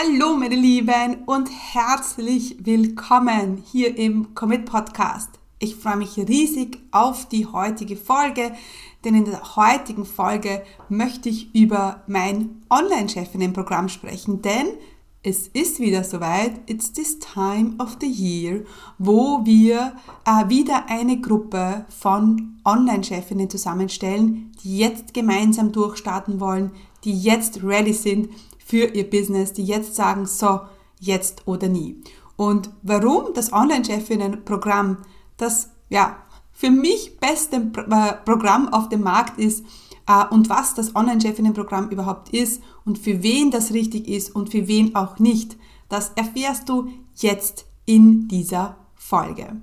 Hallo meine Lieben und herzlich willkommen hier im Commit Podcast. Ich freue mich riesig auf die heutige Folge, denn in der heutigen Folge möchte ich über mein Online-Chefinnen-Programm sprechen, denn es ist wieder soweit, it's this time of the year, wo wir äh, wieder eine Gruppe von Online-Chefinnen zusammenstellen, die jetzt gemeinsam durchstarten wollen, die jetzt ready sind für ihr Business, die jetzt sagen, so, jetzt oder nie. Und warum das Online-Chefinnen-Programm das ja für mich beste äh, Programm auf dem Markt ist äh, und was das Online-Chefinnen-Programm überhaupt ist und für wen das richtig ist und für wen auch nicht, das erfährst du jetzt in dieser Folge.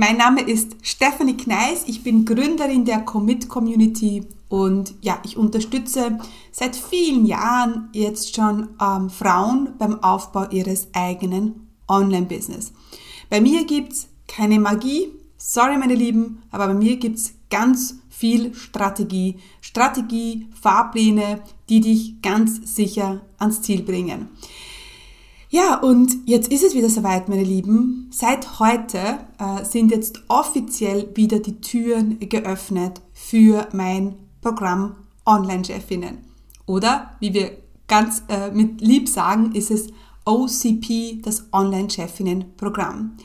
Mein Name ist Stephanie Kneis. Ich bin Gründerin der Commit Community und ja, ich unterstütze seit vielen Jahren jetzt schon ähm, Frauen beim Aufbau ihres eigenen Online-Business. Bei mir gibt's keine Magie, sorry meine Lieben, aber bei mir gibt's ganz viel Strategie. Strategie, Fahrpläne, die dich ganz sicher ans Ziel bringen. Ja, und jetzt ist es wieder soweit, meine Lieben. Seit heute äh, sind jetzt offiziell wieder die Türen geöffnet für mein Programm Online-Chefinnen. Oder, wie wir ganz äh, mit lieb sagen, ist es OCP, das Online-Chefinnen-Programm.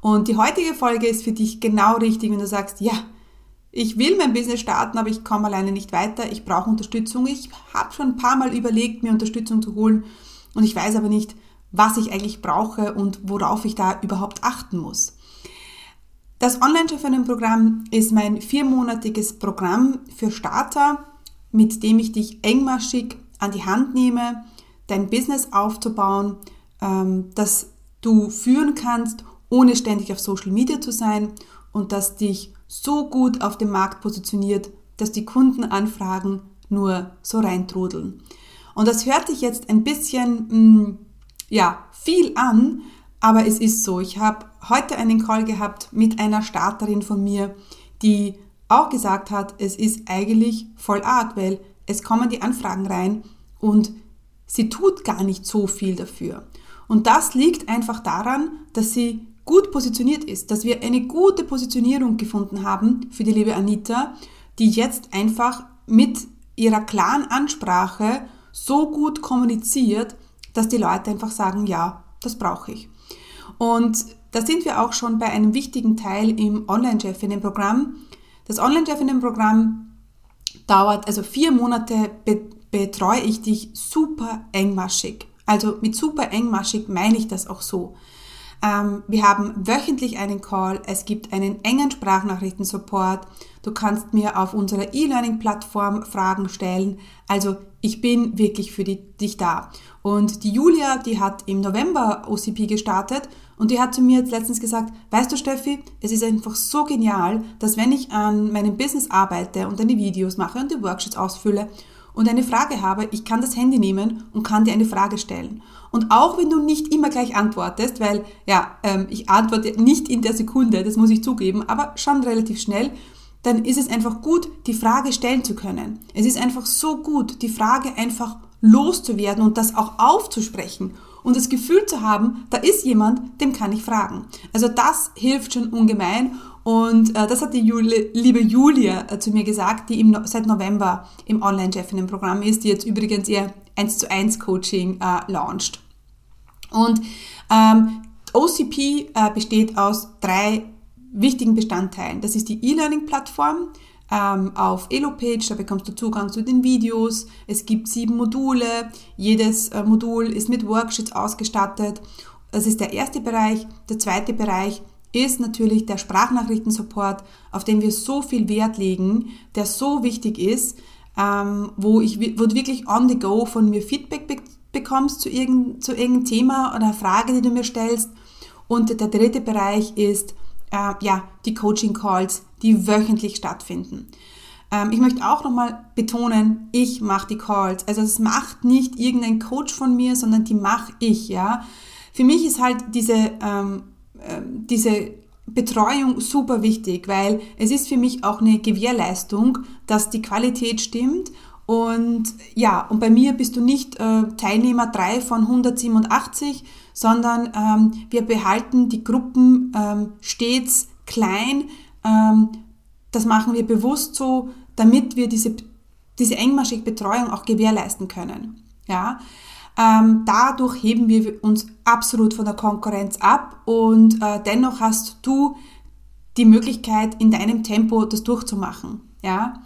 Und die heutige Folge ist für dich genau richtig, wenn du sagst, ja, ich will mein Business starten, aber ich komme alleine nicht weiter, ich brauche Unterstützung. Ich habe schon ein paar Mal überlegt, mir Unterstützung zu holen und ich weiß aber nicht, was ich eigentlich brauche und worauf ich da überhaupt achten muss. Das Online-Chefinnen-Programm ist mein viermonatiges Programm für Starter, mit dem ich dich engmaschig an die Hand nehme, dein Business aufzubauen, ähm, das du führen kannst, ohne ständig auf Social Media zu sein und das dich so gut auf dem Markt positioniert, dass die Kundenanfragen nur so reintrudeln. Und das hört sich jetzt ein bisschen mh, mm, ja, viel an, aber es ist so. Ich habe heute einen Call gehabt mit einer Starterin von mir, die auch gesagt hat, es ist eigentlich voll arg, weil es kommen die Anfragen rein und sie tut gar nicht so viel dafür. Und das liegt einfach daran, dass sie gut positioniert ist, dass wir eine gute Positionierung gefunden haben für die liebe Anita, die jetzt einfach mit ihrer klaren Ansprache so gut kommuniziert, dass die Leute einfach sagen, ja, das brauche ich. Und da sind wir auch schon bei einem wichtigen Teil im Online-Chefinnen-Programm. Das Online-Chefinnen-Programm dauert, also vier Monate be betreue ich dich super engmaschig. Also mit super engmaschig meine ich das auch so. Ähm, wir haben wöchentlich einen Call, es gibt einen engen Sprachnachrichtensupport. Du kannst mir auf unserer E-Learning-Plattform Fragen stellen. Also ich bin wirklich für die, dich da. Und die Julia, die hat im November OCP gestartet und die hat zu mir jetzt letztens gesagt, weißt du Steffi, es ist einfach so genial, dass wenn ich an meinem Business arbeite und eine Videos mache und die Workshops ausfülle und eine Frage habe, ich kann das Handy nehmen und kann dir eine Frage stellen. Und auch wenn du nicht immer gleich antwortest, weil ja, ähm, ich antworte nicht in der Sekunde, das muss ich zugeben, aber schon relativ schnell, dann ist es einfach gut, die Frage stellen zu können. Es ist einfach so gut, die Frage einfach loszuwerden und das auch aufzusprechen und das Gefühl zu haben, da ist jemand, dem kann ich fragen. Also das hilft schon ungemein und äh, das hat die Juli, liebe Julia äh, zu mir gesagt, die im, seit November im Online-Chefinnen-Programm ist, die jetzt übrigens ihr 1 zu 1 Coaching äh, launcht. Und ähm, OCP äh, besteht aus drei wichtigen Bestandteilen. Das ist die E-Learning-Plattform, ähm, auf Elopage, da bekommst du Zugang zu den Videos. Es gibt sieben Module, jedes äh, Modul ist mit Worksheets ausgestattet. Das ist der erste Bereich. Der zweite Bereich ist natürlich der Sprachnachrichtensupport, auf den wir so viel Wert legen, der so wichtig ist. ähm, wo, ich, wo du wirklich on the go von mir Feedback be bekommst zu, irgend, zu irgendeinem Thema oder Frage, die du mir stellst. Und der dritte Bereich ist äh, ja, die Coaching Calls, die wöchentlich stattfinden. Ähm, ich möchte auch nochmal betonen, ich mache die Calls. Also es macht nicht irgendein Coach von mir, sondern die mache ich. Ja, Für mich ist halt diese, ähm, äh, diese Betreuung super wichtig, weil es ist für mich auch eine Gewährleistung, dass die Qualität stimmt. Und ja, und bei mir bist du nicht äh, Teilnehmer 3 von 187, sondern ähm, wir behalten die Gruppen ähm, stets klein. Ähm, das machen wir bewusst so, damit wir diese, diese engmaschige Betreuung auch gewährleisten können. Ja, ähm, dadurch heben wir uns absolut von der Konkurrenz ab und äh, dennoch hast du die Möglichkeit, in deinem Tempo das durchzumachen. Ja,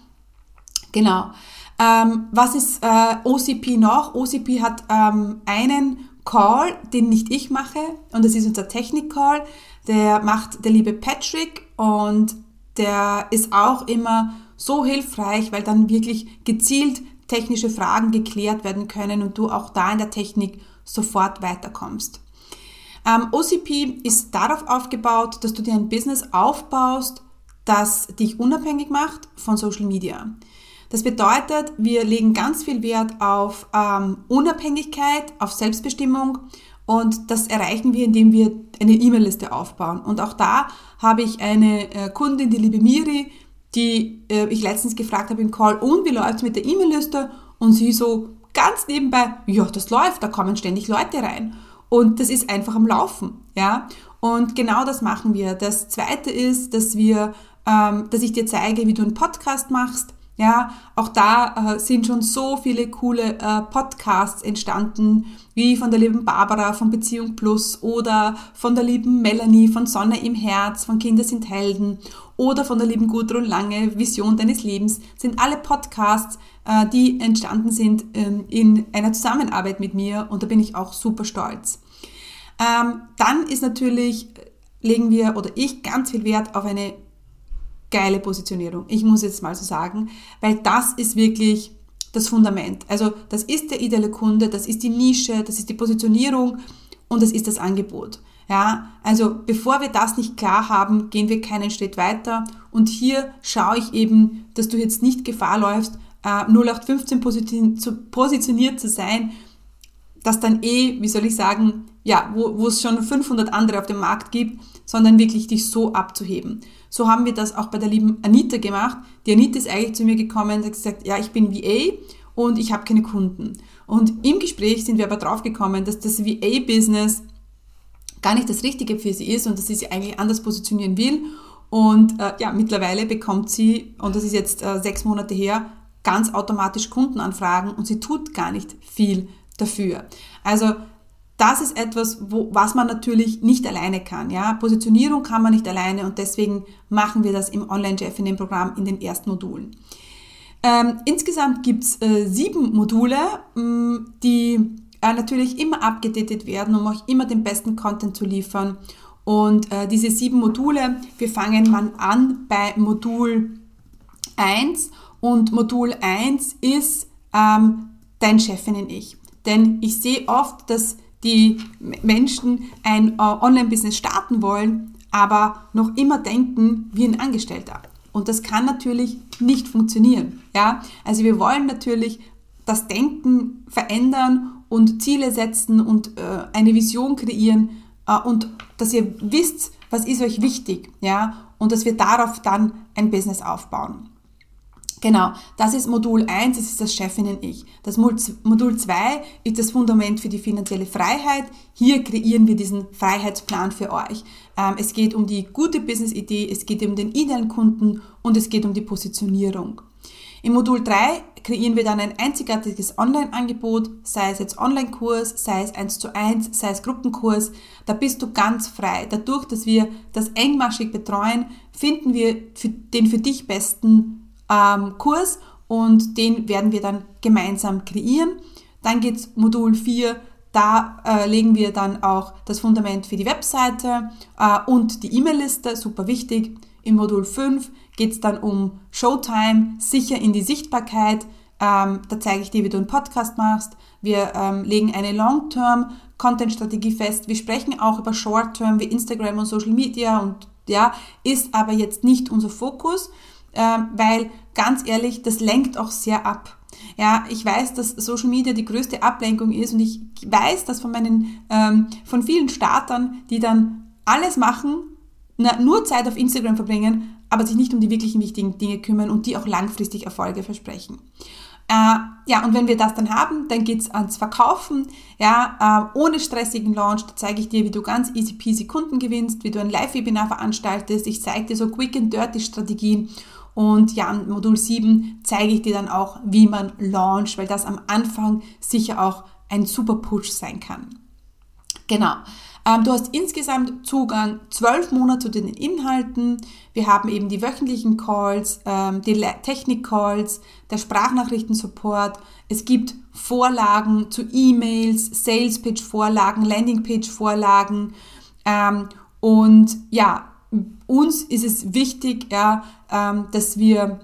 genau. Ähm, was ist äh, OCP noch? OCP hat ähm, einen Call, den nicht ich mache, und das ist unser Technik-Call. Der macht der liebe Patrick und der ist auch immer so hilfreich, weil dann wirklich gezielt technische Fragen geklärt werden können und du auch da in der Technik sofort weiterkommst. Ähm, OCP ist darauf aufgebaut, dass du dir ein Business aufbaust, das dich unabhängig macht von Social Media. Das bedeutet, wir legen ganz viel Wert auf ähm, Unabhängigkeit, auf Selbstbestimmung und das erreichen wir, indem wir eine E-Mail-Liste aufbauen. Und auch da habe ich eine äh, Kundin, die liebe Miri, die äh, ich letztens gefragt habe im Call, und wie läuft es mit der E-Mail-Liste? Und sie so ganz nebenbei, ja, das läuft, da kommen ständig Leute rein. Und das ist einfach am Laufen, ja. Und genau das machen wir. Das zweite ist, dass wir, ähm, dass ich dir zeige, wie du einen Podcast machst. Ja, auch da äh, sind schon so viele coole äh, Podcasts entstanden, wie von der lieben Barbara von Beziehung Plus oder von der lieben Melanie von Sonne im Herz, von Kinder sind Helden oder von der lieben Gudrun Lange, Vision deines Lebens, sind alle Podcasts, äh, die entstanden sind ähm, in einer Zusammenarbeit mit mir und da bin ich auch super stolz. Ähm, dann ist natürlich, legen wir oder ich ganz viel Wert auf eine geile Positionierung. Ich muss jetzt mal so sagen, weil das ist wirklich das Fundament. Also das ist der ideale Kunde, das ist die Nische, das ist die Positionierung und das ist das Angebot. Ja, also bevor wir das nicht klar haben, gehen wir keinen Schritt weiter. Und hier schaue ich eben, dass du jetzt nicht Gefahr läufst, 0815 positioniert zu sein, das dann eh, wie soll ich sagen, ja, wo, wo es schon 500 andere auf dem Markt gibt, sondern wirklich dich so abzuheben. So haben wir das auch bei der lieben Anita gemacht. Die Anita ist eigentlich zu mir gekommen und hat gesagt, ja, ich bin VA und ich habe keine Kunden. Und im Gespräch sind wir aber drauf gekommen, dass das VA-Business gar nicht das Richtige für sie ist und dass sie sich eigentlich anders positionieren will. Und äh, ja, mittlerweile bekommt sie, und das ist jetzt äh, sechs Monate her, ganz automatisch Kundenanfragen und sie tut gar nicht viel dafür. Also das ist etwas, wo, was man natürlich nicht alleine kann. Ja? Positionierung kann man nicht alleine und deswegen machen wir das im Online-Jeff in dem Programm in den ersten Modulen. Ähm, insgesamt gibt's äh, sieben Module, mh, mm, die äh, natürlich immer abgedatet werden, um euch immer den besten Content zu liefern. Und äh, diese sieben Module, wir fangen mal an bei Modul 1 und Modul 1 ist ähm, dein Chefinnen-Ich. Denn ich sehe oft, dass die Menschen ein äh, Online-Business starten wollen, aber noch immer denken wie ein Angestellter. Und das kann natürlich nicht funktionieren. Ja? Also wir wollen natürlich das Denken verändern und Ziele setzen und äh, eine Vision kreieren äh, und dass ihr wisst, was ist euch wichtig, ja, und dass wir darauf dann ein Business aufbauen. Genau, das ist Modul 1, das ist das Chefinnen-Ich. Das Modul 2 ist das Fundament für die finanzielle Freiheit. Hier kreieren wir diesen Freiheitsplan für euch. Ähm, es geht um die gute Business-Idee, es geht um den idealen Kunden und es geht um die Positionierung. Im Modul 3 kreieren wir dann ein einzigartiges Online-Angebot, sei es jetzt Online-Kurs, sei es 1 zu 1, sei es Gruppenkurs. Da bist du ganz frei. Dadurch, dass wir das engmaschig betreuen, finden wir den für dich besten ähm, Kurs und den werden wir dann gemeinsam kreieren. Dann geht's Modul 4, da äh, legen wir dann auch das Fundament für die Webseite äh, und die E-Mail-Liste, super wichtig. Im Modul 5 geht es dann um Showtime, sicher in die Sichtbarkeit. ähm, da zeige ich dir, wie du einen Podcast machst. Wir ähm, legen eine Long-Term-Content-Strategie fest. Wir sprechen auch über Short-Term wie Instagram und Social Media und ja, ist aber jetzt nicht unser Fokus, weil ganz ehrlich, das lenkt auch sehr ab. Ja, ich weiß, dass Social Media die größte Ablenkung ist und ich weiß, dass von meinen, ähm, von vielen Startern, die dann alles machen, na, nur Zeit auf Instagram verbringen, aber sich nicht um die wirklichen wichtigen Dinge kümmern und die auch langfristig Erfolge versprechen. Äh, ja, und wenn wir das dann haben, dann geht's ans Verkaufen. Ja, äh, ohne stressigen Launch, zeige ich dir, wie du ganz easy peasy Kunden gewinnst, wie du ein Live-Webinar veranstaltest. Ich zeige dir so quick and dirty Strategien. Und ja, in Modul 7 zeige ich dir dann auch, wie man launcht, weil das am Anfang sicher auch ein super Push sein kann. Genau. Ähm, du hast insgesamt Zugang zwölf Monate zu den Inhalten. Wir haben eben die wöchentlichen Calls, ähm, die Technik-Calls, der Sprachnachrichten-Support. Es gibt Vorlagen zu E-Mails, Sales-Pitch-Vorlagen, Landing-Page-Vorlagen. Ähm, und ja, uns ist es wichtig, ja, dass wir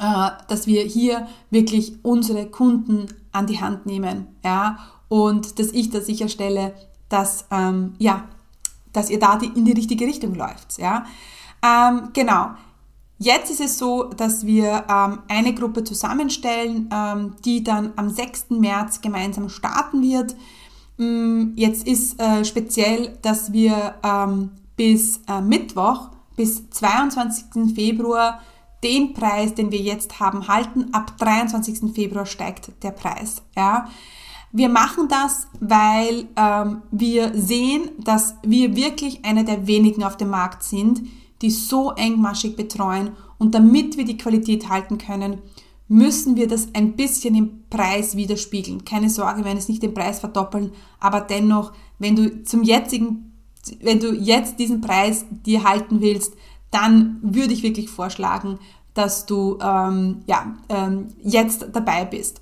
äh, dass wir hier wirklich unsere Kunden an die Hand nehmen, ja, und dass ich da sicherstelle, dass, ähm, ja, dass ihr da die, in die richtige Richtung läuft. Ja? Ähm, genau. Jetzt ist es so, dass wir ähm, eine Gruppe zusammenstellen, ähm, die dann am 6. März gemeinsam starten wird. Mm, jetzt ist äh, speziell, dass wir ähm, bis äh, Mittwoch, bis 22. Februar den Preis, den wir jetzt haben, halten. Ab 23. Februar steigt der Preis. Ja? Wir machen das, weil ähm, wir sehen, dass wir wirklich einer der wenigen auf dem Markt sind, die so engmaschig betreuen. Und damit wir die Qualität halten können, müssen wir das ein bisschen im Preis widerspiegeln. Keine Sorge, wir werden es nicht den Preis verdoppeln, aber dennoch, wenn du zum jetzigen, wenn du jetzt diesen Preis dir halten willst, dann würde ich wirklich vorschlagen, dass du ähm, ja, ähm, jetzt dabei bist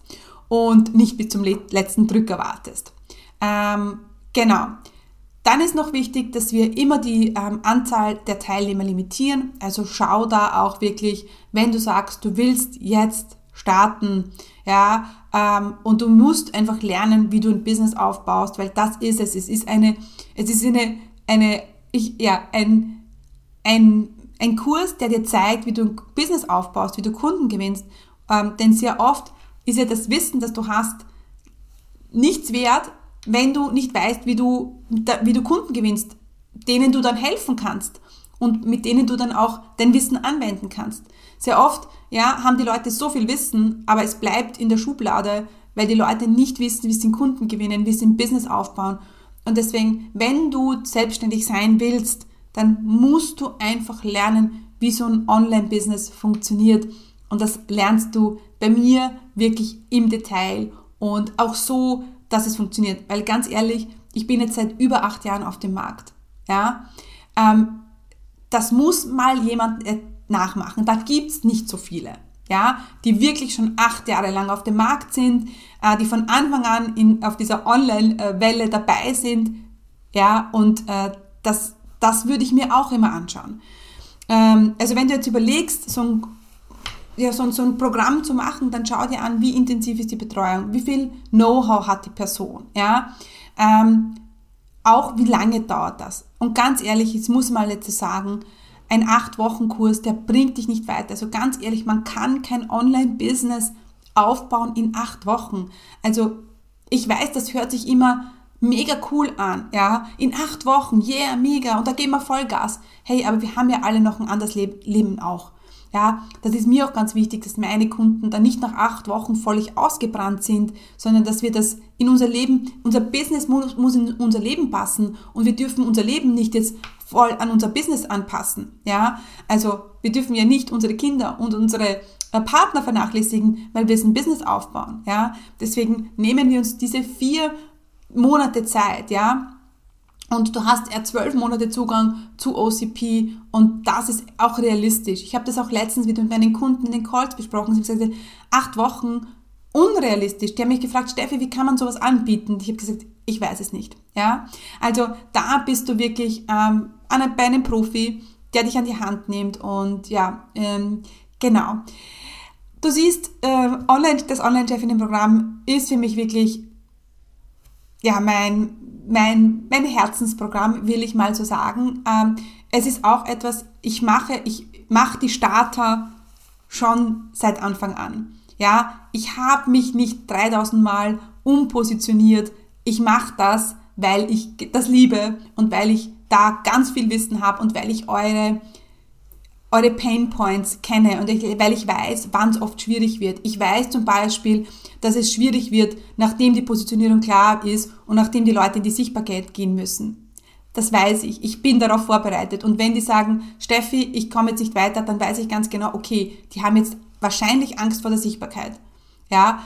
und nicht bis zum letzten Drücker wartest. Ähm, genau. Dann ist noch wichtig, dass wir immer die ähm, Anzahl der Teilnehmer limitieren. Also schau da auch wirklich, wenn du sagst, du willst jetzt starten, ja, und du musst einfach lernen, wie du ein Business aufbaust, weil das ist es. Es ist eine, es ist eine, eine, ich, ja, ein, ein, ein Kurs, der dir zeigt, wie du ein Business aufbaust, wie du Kunden gewinnst. Ähm, denn sehr oft ist ja das Wissen, das du hast, nichts wert, wenn du nicht weißt, wie du, wie du Kunden gewinnst, denen du dann helfen kannst und mit denen du dann auch dein Wissen anwenden kannst. Sehr oft, ja, haben die Leute so viel Wissen, aber es bleibt in der Schublade, weil die Leute nicht wissen, wie sie den Kunden gewinnen, wie sie ein Business aufbauen. Und deswegen, wenn du selbstständig sein willst, dann musst du einfach lernen, wie so ein Online-Business funktioniert. Und das lernst du bei mir wirklich im Detail und auch so, dass es funktioniert. Weil ganz ehrlich, ich bin jetzt seit über acht Jahren auf dem Markt. Ja, ähm, das muss mal jemand äh, nachmachen. Da gibt's nicht so viele, ja, die wirklich schon acht Jahre lang auf dem Markt sind, äh, die von Anfang an in, auf dieser Online-Welle dabei sind. Ja, und äh, das, das würde ich mir auch immer anschauen. Ähm, also wenn du jetzt überlegst, so ein ja, so, so ein Programm zu machen, dann schau dir an, wie intensiv ist die Betreuung, wie viel Know-how hat die Person, ja. Ähm, auch wie lange dauert das? Und ganz ehrlich, jetzt muss man jetzt sagen, ein 8-Wochen-Kurs, der bringt dich nicht weiter. Also ganz ehrlich, man kann kein Online-Business aufbauen in 8 Wochen. Also ich weiß, das hört sich immer mega cool an, ja, in 8 Wochen, yeah, mega, und da gehen wir Vollgas. Hey, aber wir haben ja alle noch ein anderes Leben auch. Ja, das ist mir auch ganz wichtig, dass meine Kunden dann nicht nach acht Wochen völlig ausgebrannt sind, sondern dass wir das in unser Leben, unser Business muss, muss in unser Leben passen und wir dürfen unser Leben nicht jetzt voll an unser Business anpassen. Ja, also wir dürfen ja nicht unsere Kinder und unsere äh, Partner vernachlässigen, weil wir ein Business aufbauen. Ja, deswegen nehmen wir uns diese vier Monate Zeit, ja, und du hast eher zwölf Monate Zugang zu OCP und das ist auch realistisch. Ich habe das auch letztens wieder mit meinen Kunden in den Calls besprochen. Sie haben gesagt, acht Wochen unrealistisch. Die haben mich gefragt, Steffi, wie kann man sowas anbieten? Ich habe gesagt, ich weiß es nicht. Ja, also da bist du wirklich ähm, bei einem Profi, der dich an die Hand nimmt und ja, ähm, genau. du siehst, äh, online, das Online-Chefinnen-Programm ist für mich wirklich ja, mein, mein, mein Herzensprogramm, will ich mal so sagen. Ähm, es ist auch etwas, ich mache, ich mache die Starter schon seit Anfang an. Ja, ich habe mich nicht 3000 Mal umpositioniert. Ich mache das, weil ich das liebe und weil ich da ganz viel Wissen habe und weil ich eure eure Pain Points kenne und ich, weil ich weiß, wann es oft schwierig wird. Ich weiß zum Beispiel, dass es schwierig wird, nachdem die Positionierung klar ist und nachdem die Leute in die Sichtbarkeit gehen müssen. Das weiß ich. Ich bin darauf vorbereitet. Und wenn die sagen, Steffi, ich komme jetzt nicht weiter, dann weiß ich ganz genau, okay, die haben jetzt wahrscheinlich Angst vor der Sichtbarkeit. Ja,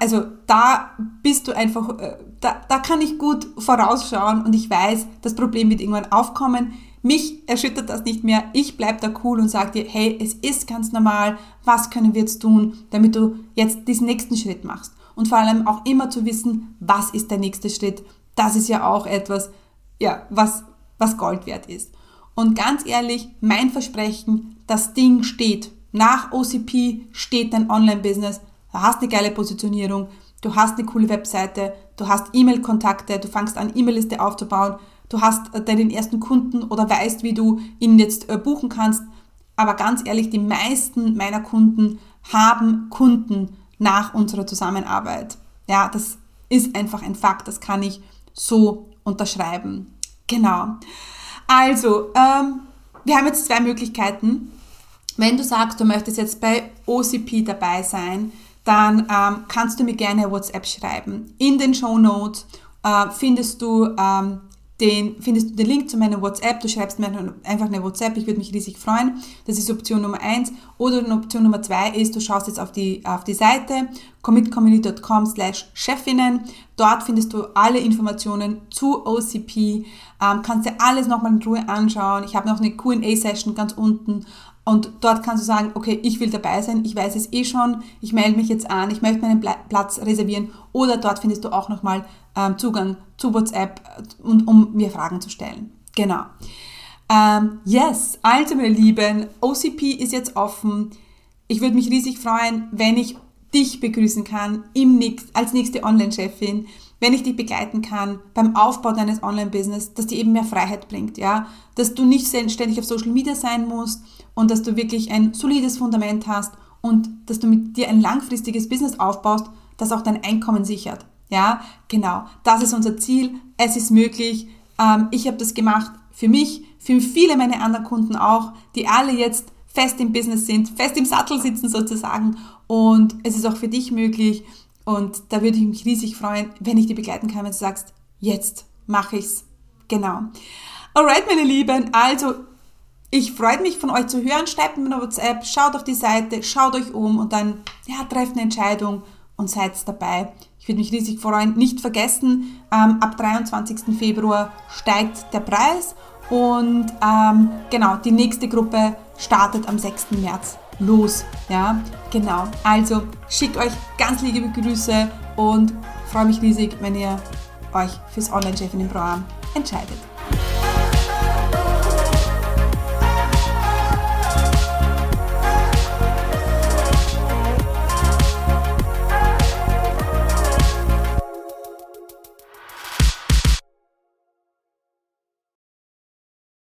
also da bist du einfach, äh, da, da kann ich gut vorausschauen und ich weiß, das Problem wird irgendwann aufkommen. Mich erschüttert das nicht mehr. Ich bleib da cool und sage dir, hey, es ist ganz normal. Was können wir jetzt tun, damit du jetzt diesen nächsten Schritt machst? Und vor allem auch immer zu wissen, was ist der nächste Schritt? Das ist ja auch etwas, ja, was, was Gold wert ist. Und ganz ehrlich, mein Versprechen, das Ding steht. Nach OCP steht dein Online-Business. Du hast eine geile Positionierung, du hast eine coole Webseite, du hast E-Mail-Kontakte, du fangst an, E-Mail-Liste aufzubauen, du hast äh, deinen ersten Kunden oder weißt, wie du ihn jetzt äh, buchen kannst. Aber ganz ehrlich, die meisten meiner Kunden haben Kunden nach unserer Zusammenarbeit. Ja, das ist einfach ein Fakt, das kann ich so unterschreiben. Genau. Also, ähm, wir haben jetzt zwei Möglichkeiten. Wenn du sagst, du möchtest jetzt bei OCP dabei sein, dann ähm, kannst du mir gerne WhatsApp schreiben. In den Show Notes äh, findest du ähm, den findest du den Link zu meiner WhatsApp. Du schreibst mir einfach eine WhatsApp. Ich würde mich riesig freuen. Das ist Option Nummer eins. Oder Option Nummer zwei ist, du schaust jetzt auf die, auf die Seite commitcommunity.com slash Chefinnen. Dort findest du alle Informationen zu OCP. Ähm, kannst dir alles nochmal in Ruhe anschauen. Ich habe noch eine Q&A-Session ganz unten und dort kannst du sagen, okay, ich will dabei sein, ich weiß es eh schon, ich melde mich jetzt an, ich möchte meinen Platz reservieren. Oder dort findest du auch nochmal ähm, Zugang zu WhatsApp, und, um mir Fragen zu stellen. Genau. Ähm, yes, also meine Lieben, OCP ist jetzt offen. Ich würde mich riesig freuen, wenn ich dich begrüßen kann im nächst, als nächste Online-Chefin, wenn ich dich begleiten kann beim Aufbau deines Online-Business, dass dir eben mehr Freiheit bringt, ja, dass du nicht ständig auf Social Media sein musst und dass du wirklich ein solides Fundament hast und dass du mit dir ein langfristiges Business aufbaust, das auch dein Einkommen sichert. Ja, genau. Das ist unser Ziel. Es ist möglich. Ähm, ich habe das gemacht für mich, für viele meiner anderen Kunden auch, die alle jetzt fest im Business sind, fest im Sattel sitzen sozusagen. Und es ist auch für dich möglich. Und da würde ich mich riesig freuen, wenn ich dich begleiten kann, wenn du sagst, jetzt mache ich's. Genau. Alright, meine Lieben. Also, ich freue mich von euch zu hören. Schreibt mir eine WhatsApp, schaut auf die Seite, schaut euch um und dann, ja, trefft eine Entscheidung und seid dabei. Ich würde mich riesig freuen. Nicht vergessen, ähm, ab 23. Februar steigt der Preis und ähm, genau, die nächste Gruppe startet am 6. März los. Ja, genau. Also schickt euch ganz liebe Grüße und freue mich riesig, wenn ihr euch fürs Online-Chefinnen-Programm entscheidet.